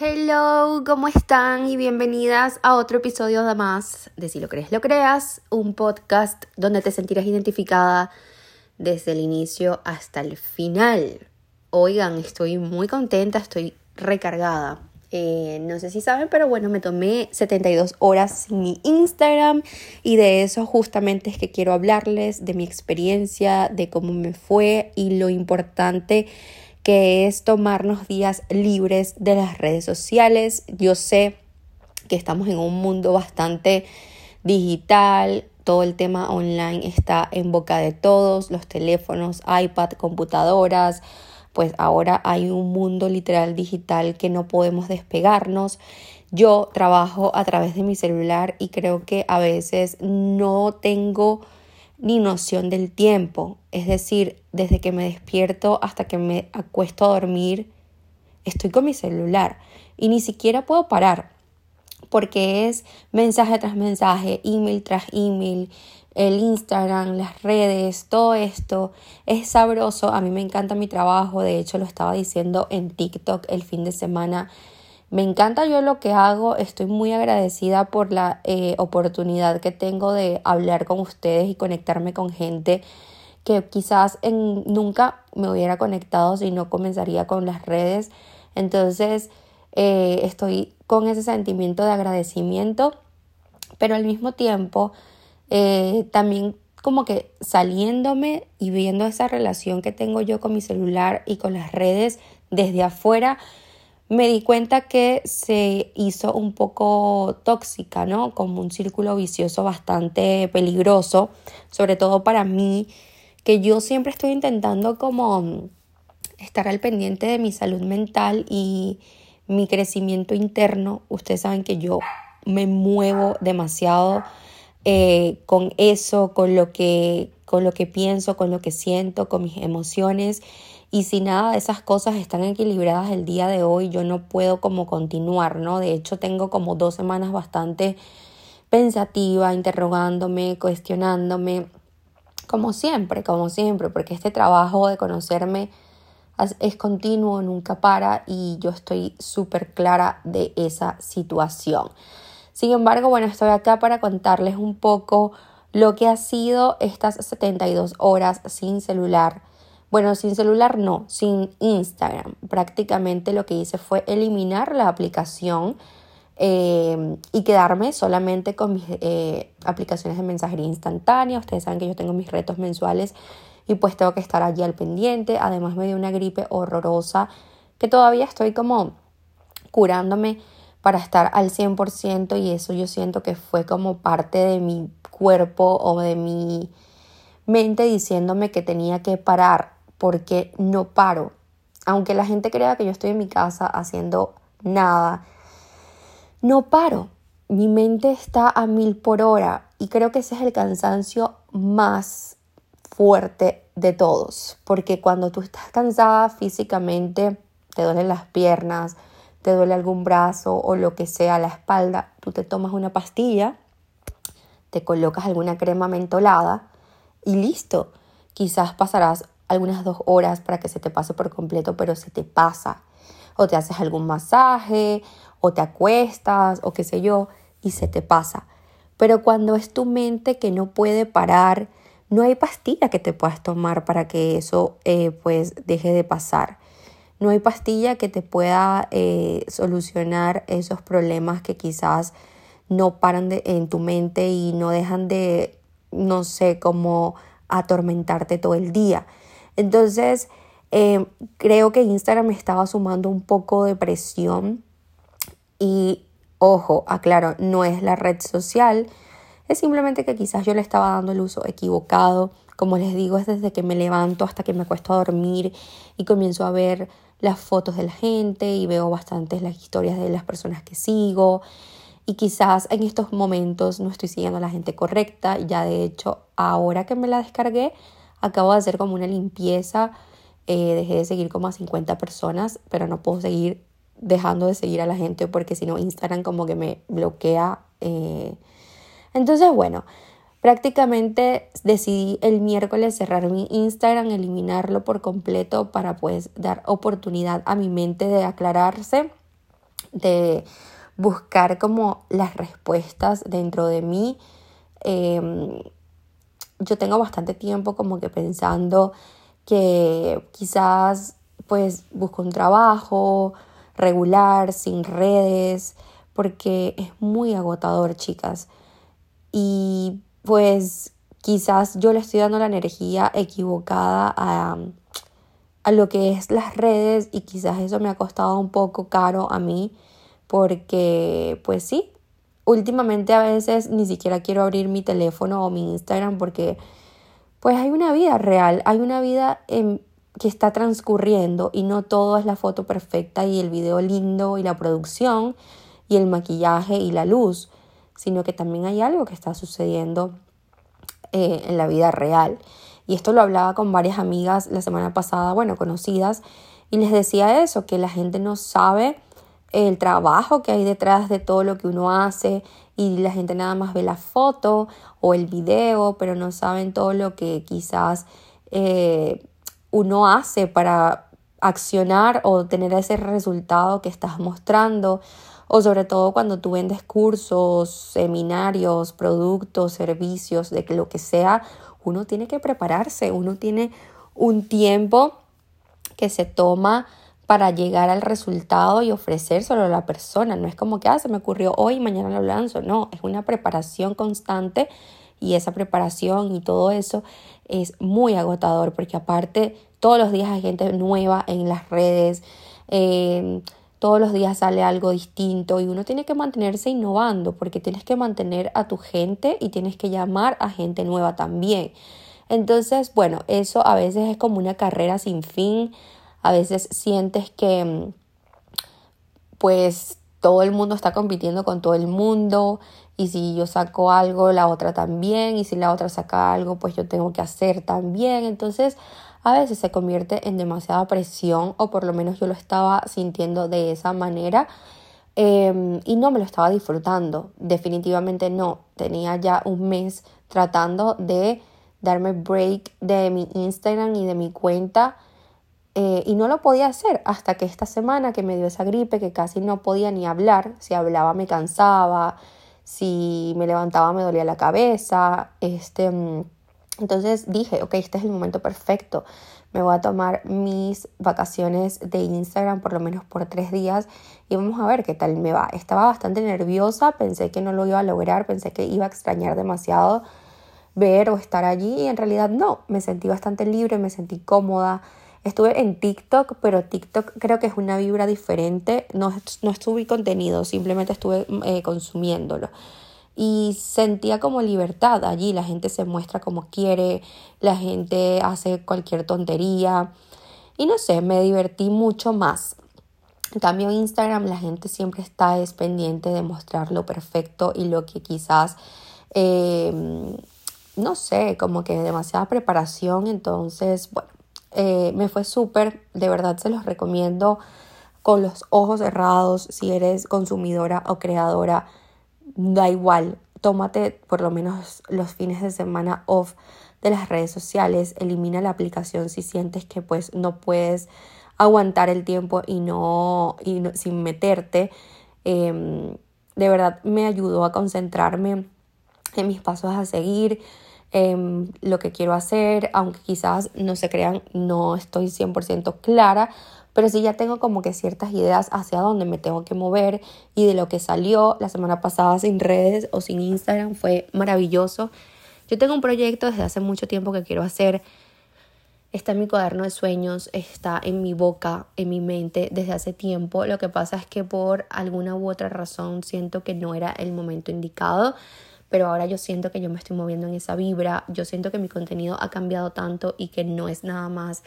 Hello, ¿cómo están? Y bienvenidas a otro episodio de más de Si lo crees, lo creas, un podcast donde te sentirás identificada desde el inicio hasta el final. Oigan, estoy muy contenta, estoy recargada. Eh, no sé si saben, pero bueno, me tomé 72 horas sin mi Instagram y de eso justamente es que quiero hablarles, de mi experiencia, de cómo me fue y lo importante que es tomarnos días libres de las redes sociales. Yo sé que estamos en un mundo bastante digital, todo el tema online está en boca de todos, los teléfonos, iPad, computadoras, pues ahora hay un mundo literal digital que no podemos despegarnos. Yo trabajo a través de mi celular y creo que a veces no tengo ni noción del tiempo. Es decir, desde que me despierto hasta que me acuesto a dormir, estoy con mi celular y ni siquiera puedo parar porque es mensaje tras mensaje, email tras email, el Instagram, las redes, todo esto es sabroso. A mí me encanta mi trabajo, de hecho lo estaba diciendo en TikTok el fin de semana me encanta yo lo que hago, estoy muy agradecida por la eh, oportunidad que tengo de hablar con ustedes y conectarme con gente que quizás en, nunca me hubiera conectado si no comenzaría con las redes. Entonces eh, estoy con ese sentimiento de agradecimiento, pero al mismo tiempo eh, también como que saliéndome y viendo esa relación que tengo yo con mi celular y con las redes desde afuera, me di cuenta que se hizo un poco tóxica, ¿no? Como un círculo vicioso bastante peligroso, sobre todo para mí, que yo siempre estoy intentando como estar al pendiente de mi salud mental y mi crecimiento interno. Ustedes saben que yo me muevo demasiado eh, con eso, con lo que con lo que pienso, con lo que siento, con mis emociones y si nada de esas cosas están equilibradas el día de hoy, yo no puedo como continuar, ¿no? De hecho, tengo como dos semanas bastante pensativa, interrogándome, cuestionándome, como siempre, como siempre, porque este trabajo de conocerme es continuo, nunca para y yo estoy súper clara de esa situación. Sin embargo, bueno, estoy acá para contarles un poco lo que ha sido estas 72 horas sin celular bueno, sin celular no, sin Instagram. Prácticamente lo que hice fue eliminar la aplicación eh, y quedarme solamente con mis eh, aplicaciones de mensajería instantánea. Ustedes saben que yo tengo mis retos mensuales y pues tengo que estar allí al pendiente. Además me dio una gripe horrorosa que todavía estoy como curándome para estar al 100% y eso yo siento que fue como parte de mi cuerpo o de mi mente diciéndome que tenía que parar porque no paro. Aunque la gente crea que yo estoy en mi casa haciendo nada, no paro. Mi mente está a mil por hora y creo que ese es el cansancio más fuerte de todos, porque cuando tú estás cansada físicamente, te duelen las piernas, te duele algún brazo o lo que sea, la espalda, tú te tomas una pastilla, te colocas alguna crema mentolada y listo. Quizás pasarás algunas dos horas para que se te pase por completo, pero se te pasa. O te haces algún masaje, o te acuestas, o qué sé yo, y se te pasa. Pero cuando es tu mente que no puede parar, no hay pastilla que te puedas tomar para que eso eh, pues deje de pasar. No hay pastilla que te pueda eh, solucionar esos problemas que quizás no paran de, en tu mente y no dejan de, no sé, como atormentarte todo el día. Entonces, eh, creo que Instagram estaba sumando un poco de presión y, ojo, aclaro, no es la red social, es simplemente que quizás yo le estaba dando el uso equivocado. Como les digo, es desde que me levanto hasta que me acuesto a dormir y comienzo a ver las fotos de la gente y veo bastantes las historias de las personas que sigo. Y quizás en estos momentos no estoy siguiendo a la gente correcta. Ya de hecho, ahora que me la descargué, Acabo de hacer como una limpieza, eh, dejé de seguir como a 50 personas, pero no puedo seguir dejando de seguir a la gente porque si no Instagram como que me bloquea. Eh. Entonces, bueno, prácticamente decidí el miércoles cerrar mi Instagram, eliminarlo por completo para pues dar oportunidad a mi mente de aclararse, de buscar como las respuestas dentro de mí. Em, yo tengo bastante tiempo como que pensando que quizás pues busco un trabajo regular, sin redes, porque es muy agotador, chicas. Y pues quizás yo le estoy dando la energía equivocada a, a lo que es las redes y quizás eso me ha costado un poco caro a mí porque pues sí, últimamente a veces ni siquiera quiero abrir mi teléfono o mi Instagram porque pues hay una vida real, hay una vida en, que está transcurriendo y no todo es la foto perfecta y el video lindo y la producción y el maquillaje y la luz, sino que también hay algo que está sucediendo eh, en la vida real. Y esto lo hablaba con varias amigas la semana pasada, bueno, conocidas, y les decía eso, que la gente no sabe el trabajo que hay detrás de todo lo que uno hace y la gente nada más ve la foto o el video, pero no saben todo lo que quizás eh, uno hace para accionar o tener ese resultado que estás mostrando o sobre todo cuando tú vendes cursos, seminarios, productos, servicios, de lo que sea, uno tiene que prepararse, uno tiene un tiempo que se toma para llegar al resultado y ofrecérselo a la persona. No es como que, ah, se me ocurrió hoy mañana lo lanzo. No, es una preparación constante y esa preparación y todo eso es muy agotador porque aparte todos los días hay gente nueva en las redes, eh, todos los días sale algo distinto y uno tiene que mantenerse innovando porque tienes que mantener a tu gente y tienes que llamar a gente nueva también. Entonces, bueno, eso a veces es como una carrera sin fin, a veces sientes que mm, pues todo el mundo está compitiendo con todo el mundo y si yo saco algo, la otra también, y si la otra saca algo, pues yo tengo que hacer también. Entonces, a veces se convierte en demasiada presión, o por lo menos yo lo estaba sintiendo de esa manera. Em, y no me lo estaba disfrutando, definitivamente no. Tenía ya un mes tratando de darme break de mi Instagram y de mi cuenta eh, y no lo podía hacer hasta que esta semana que me dio esa gripe que casi no podía ni hablar, si hablaba me cansaba, si me levantaba me dolía la cabeza, este, mm, entonces dije, ok, este es el momento perfecto, me voy a tomar mis vacaciones de Instagram por lo menos por tres días y vamos a ver qué tal me va. Estaba bastante nerviosa, pensé que no lo iba a lograr, pensé que iba a extrañar demasiado ver o estar allí y en realidad no, me sentí bastante libre, me sentí cómoda. Estuve en TikTok, pero TikTok creo que es una vibra diferente. No, no estuve contenido, simplemente estuve eh, consumiéndolo. Y sentía como libertad allí. La gente se muestra como quiere, la gente hace cualquier tontería. Y no sé, me divertí mucho más. En cambio, Instagram, la gente siempre está es pendiente de mostrar lo perfecto y lo que quizás, eh, no sé, como que demasiada preparación. Entonces, bueno, eh, me fue súper, de verdad se los recomiendo con los ojos cerrados, si eres consumidora o creadora, da igual, tómate por lo menos los fines de semana off de las redes sociales, elimina la aplicación si sientes que pues no puedes aguantar el tiempo y no, y sin meterte. Em, de verdad me ayudó a concentrarme en mis pasos a seguir, Em, lo que quiero hacer, aunque quizás no se crean, no estoy 100% clara, pero sí ya tengo como que ciertas ideas hacia dónde me tengo que mover y de lo que salió la semana pasada sin redes o sin Instagram fue maravilloso. Yo tengo un proyecto desde hace mucho tiempo que quiero hacer. Está en mi cuaderno de sueños, está en mi boca, en mi mente desde hace tiempo. Lo que pasa es que por alguna u otra razón siento que no era el momento indicado pero ahora yo siento que yo me estoy moviendo en esa vibra, yo siento que mi contenido ha cambiado tanto y que no es nada más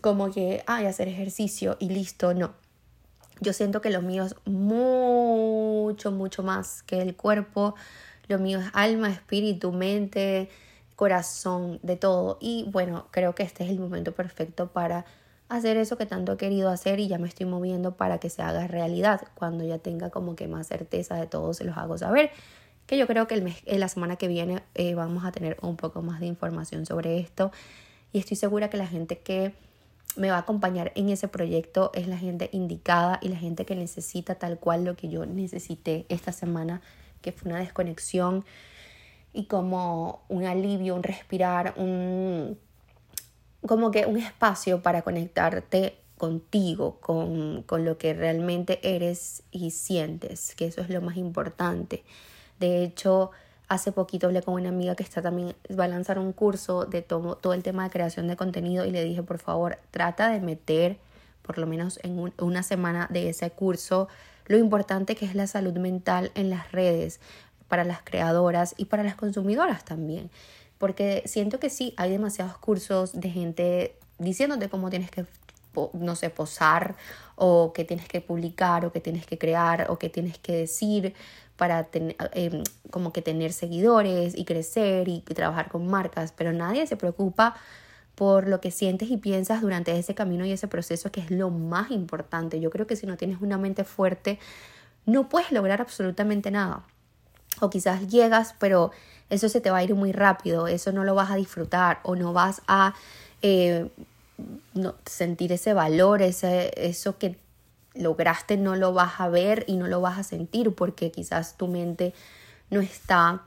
como que, ay, hacer ejercicio y listo, no. Yo siento que lo mío es mucho, mucho más que el cuerpo, lo mío es alma, espíritu, mente, corazón, de todo. Y bueno, creo que este es el momento perfecto para hacer eso que tanto he querido hacer y ya me estoy moviendo para que se haga realidad. Cuando ya tenga como que más certeza de todo, se los hago saber. Que yo creo que el mes, eh, la semana que viene eh, vamos a tener un poco más de información sobre esto. Y estoy segura que la gente que me va a acompañar en ese proyecto es la gente indicada y la gente que necesita tal cual lo que yo necesité esta semana, que fue una desconexión y como un alivio, un respirar, un como que un espacio para conectarte contigo, con, con lo que realmente eres y sientes, que eso es lo más importante. De hecho, hace poquito hablé con una amiga que está también, va a lanzar un curso de todo, todo el tema de creación de contenido y le dije, por favor, trata de meter por lo menos en una semana de ese curso lo importante que es la salud mental en las redes para las creadoras y para las consumidoras también. Porque siento que sí, hay demasiados cursos de gente diciéndote cómo tienes que, no sé, posar o que tienes que publicar o que tienes que crear o que tienes que decir para tener, em, como que tener seguidores y crecer y, trabajar con marcas, pero nadie se preocupa por lo que sientes y piensas durante ese camino y ese proceso que es lo más importante. Yo creo que si no tienes una mente fuerte, no puedes lograr absolutamente nada. O quizás llegas, pero eso se te va a ir muy rápido, eso no lo vas a disfrutar o no vas a eh, sentir ese valor, ese, eso que lograste no lo vas a ver y no lo vas a sentir porque quizás tu mente no está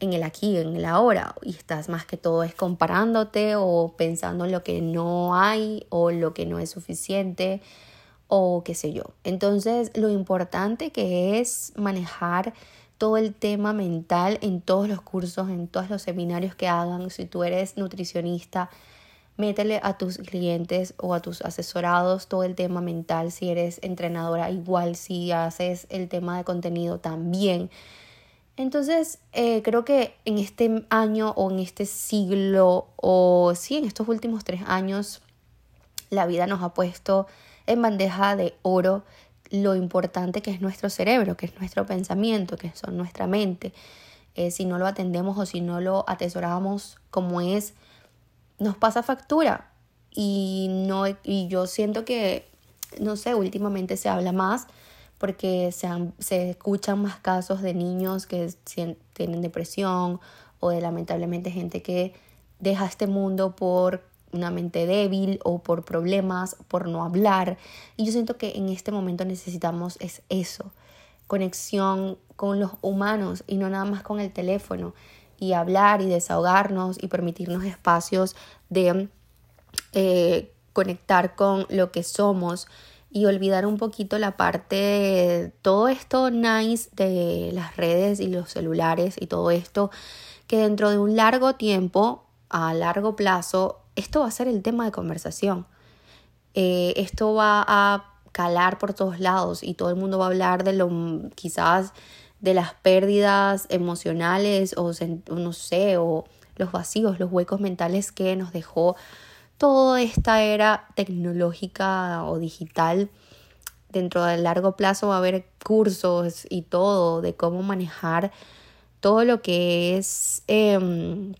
en el aquí, en el ahora y estás más que todo es comparándote o pensando en lo que no hay o lo que no es suficiente o qué sé yo. Entonces lo importante que es manejar todo el tema mental en todos los cursos, en todos los seminarios que hagan, si tú eres nutricionista, métele a tus clientes o a tus asesorados todo el tema mental, si eres entrenadora, igual si haces el tema de contenido también. Entonces, eh, creo que en este año o en este siglo o sí, en estos últimos tres años, la vida nos ha puesto en bandeja de oro lo importante que es nuestro cerebro, que es nuestro pensamiento, que son nuestra mente. Eh, si no lo atendemos o si no lo atesoramos como es, nos pasa factura y, no, y yo siento que, no sé, últimamente se habla más porque se, se escuchan más casos de niños que tienen depresión o de lamentablemente gente que deja este mundo por una mente débil o por problemas, por no hablar. Y yo siento que en este momento necesitamos es eso, conexión con los humanos y no nada más con el teléfono y hablar y desahogarnos y permitirnos espacios de eh, conectar con lo que somos y olvidar un poquito la parte de todo esto nice de las redes y los celulares y todo esto que dentro de un largo tiempo, a largo plazo, esto va a ser el tema de conversación. Eh, esto va a calar por todos lados y todo el mundo va a hablar de lo quizás de las pérdidas emocionales o no sé, o los vacíos, los huecos mentales que nos dejó toda esta era tecnológica o digital. Dentro del largo plazo va a haber cursos y todo de cómo manejar todo lo que es, em,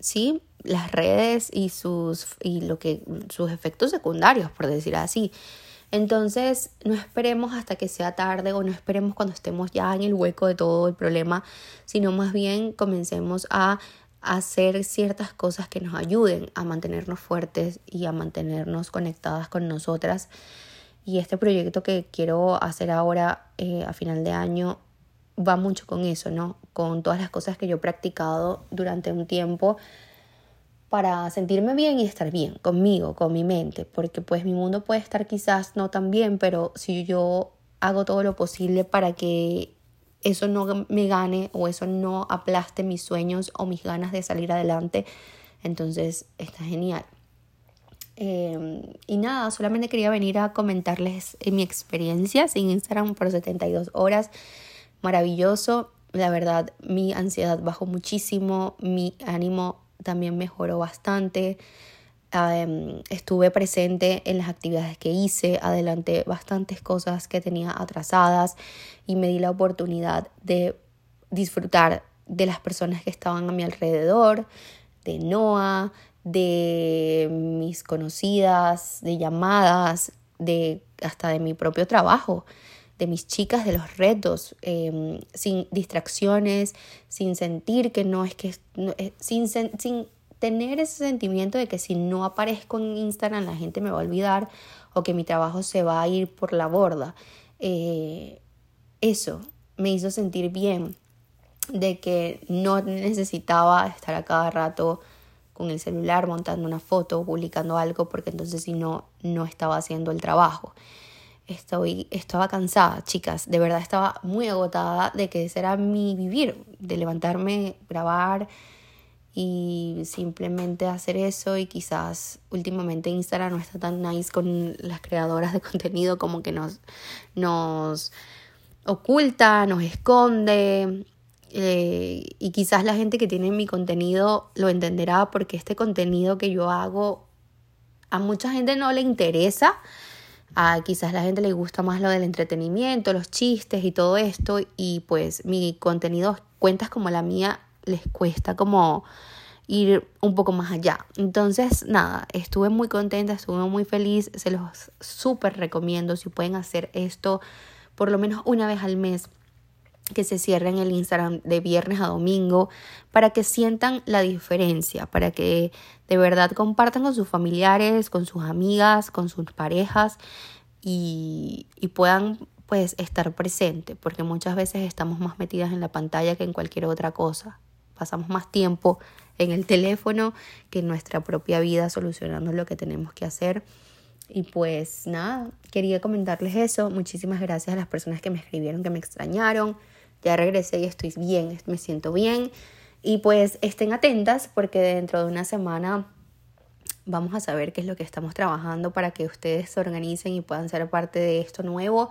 sí, las redes y sus, y lo que, sus efectos secundarios, por decir así. Entonces, no esperemos hasta que sea tarde o no esperemos cuando estemos ya en el hueco de todo el problema, sino más bien comencemos a hacer ciertas cosas que nos ayuden a mantenernos fuertes y a mantenernos conectadas con nosotras. Y este proyecto que quiero hacer ahora eh, a final de año va mucho con eso, ¿no? Con todas las cosas que yo he practicado durante un tiempo para sentirme bien y estar bien conmigo, con mi mente, porque pues mi mundo puede estar quizás no tan bien, pero si yo hago todo lo posible para que eso no me gane o eso no aplaste mis sueños o mis ganas de salir adelante, entonces está genial. Em, y nada, solamente quería venir a comentarles mi experiencia sin Instagram por 72 horas. Maravilloso. La verdad, mi ansiedad bajó muchísimo, mi ánimo también mejoró bastante. estuve presente en las actividades que hice, adelanté bastantes cosas que tenía atrasadas y me di la oportunidad de disfrutar de las personas que estaban a mi alrededor, de Noah, de mis conocidas, de llamadas, de hasta de mi propio trabajo, de mis chicas, de los retos, em, sin distracciones, sin sentir que no es que, eh, sin, sin tener ese sentimiento de que si no aparezco en Instagram la gente me va a olvidar o que mi trabajo se va a ir por la borda. Eh, eso me hizo sentir bien de que no necesitaba estar a cada rato con el celular montando una foto, publicando algo, porque entonces si no, no estaba haciendo el trabajo. Estoy, estaba cansada, chicas, de verdad estaba muy agotada de que ese era mi vivir, de levantarme, grabar y simplemente hacer eso y quizás últimamente Instagram no está tan nice con las creadoras de contenido como que nos, nos oculta, nos esconde, eh, y quizás la gente que tiene mi contenido lo entenderá porque este contenido que yo hago a mucha gente no le interesa. A quizás la gente le gusta más lo del entretenimiento, los chistes y todo esto. Y pues mi contenido, cuentas como la mía, les cuesta como ir un poco más allá. Entonces, nada, estuve muy contenta, estuve muy feliz. Se los súper recomiendo si pueden hacer esto por lo menos una vez al mes que se cierren el Instagram de viernes a domingo para que sientan la diferencia, para que de verdad compartan con sus familiares, con sus amigas, con sus parejas y, y puedan pues estar presente, porque muchas veces estamos más metidas en la pantalla que en cualquier otra cosa. Pasamos más tiempo en el teléfono que en nuestra propia vida solucionando lo que tenemos que hacer. Y pues nada, quería comentarles eso. Muchísimas gracias a las personas que me escribieron, que me extrañaron ya regresé y estoy bien, me siento bien. Y pues estén atentas porque dentro de una semana vamos a saber qué es lo que estamos trabajando para que ustedes se organicen y puedan ser parte de esto nuevo.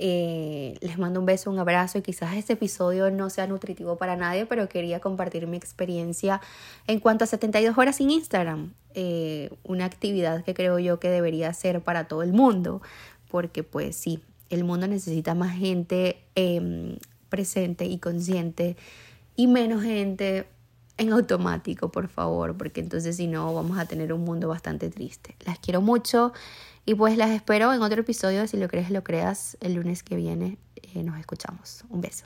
Eh, les mando un beso, un abrazo y quizás este episodio no sea nutritivo para nadie, pero quería compartir mi experiencia en cuanto a 72 horas sin Instagram. Eh, una actividad que creo yo que debería ser para todo el mundo, porque pues sí, el mundo necesita más gente eh, presente y consciente y menos gente en automático, por favor, porque entonces si no vamos a tener un mundo bastante triste. Las quiero mucho y pues las espero en otro episodio, si lo crees, lo creas, el lunes que viene. Eh, nos escuchamos. Un beso.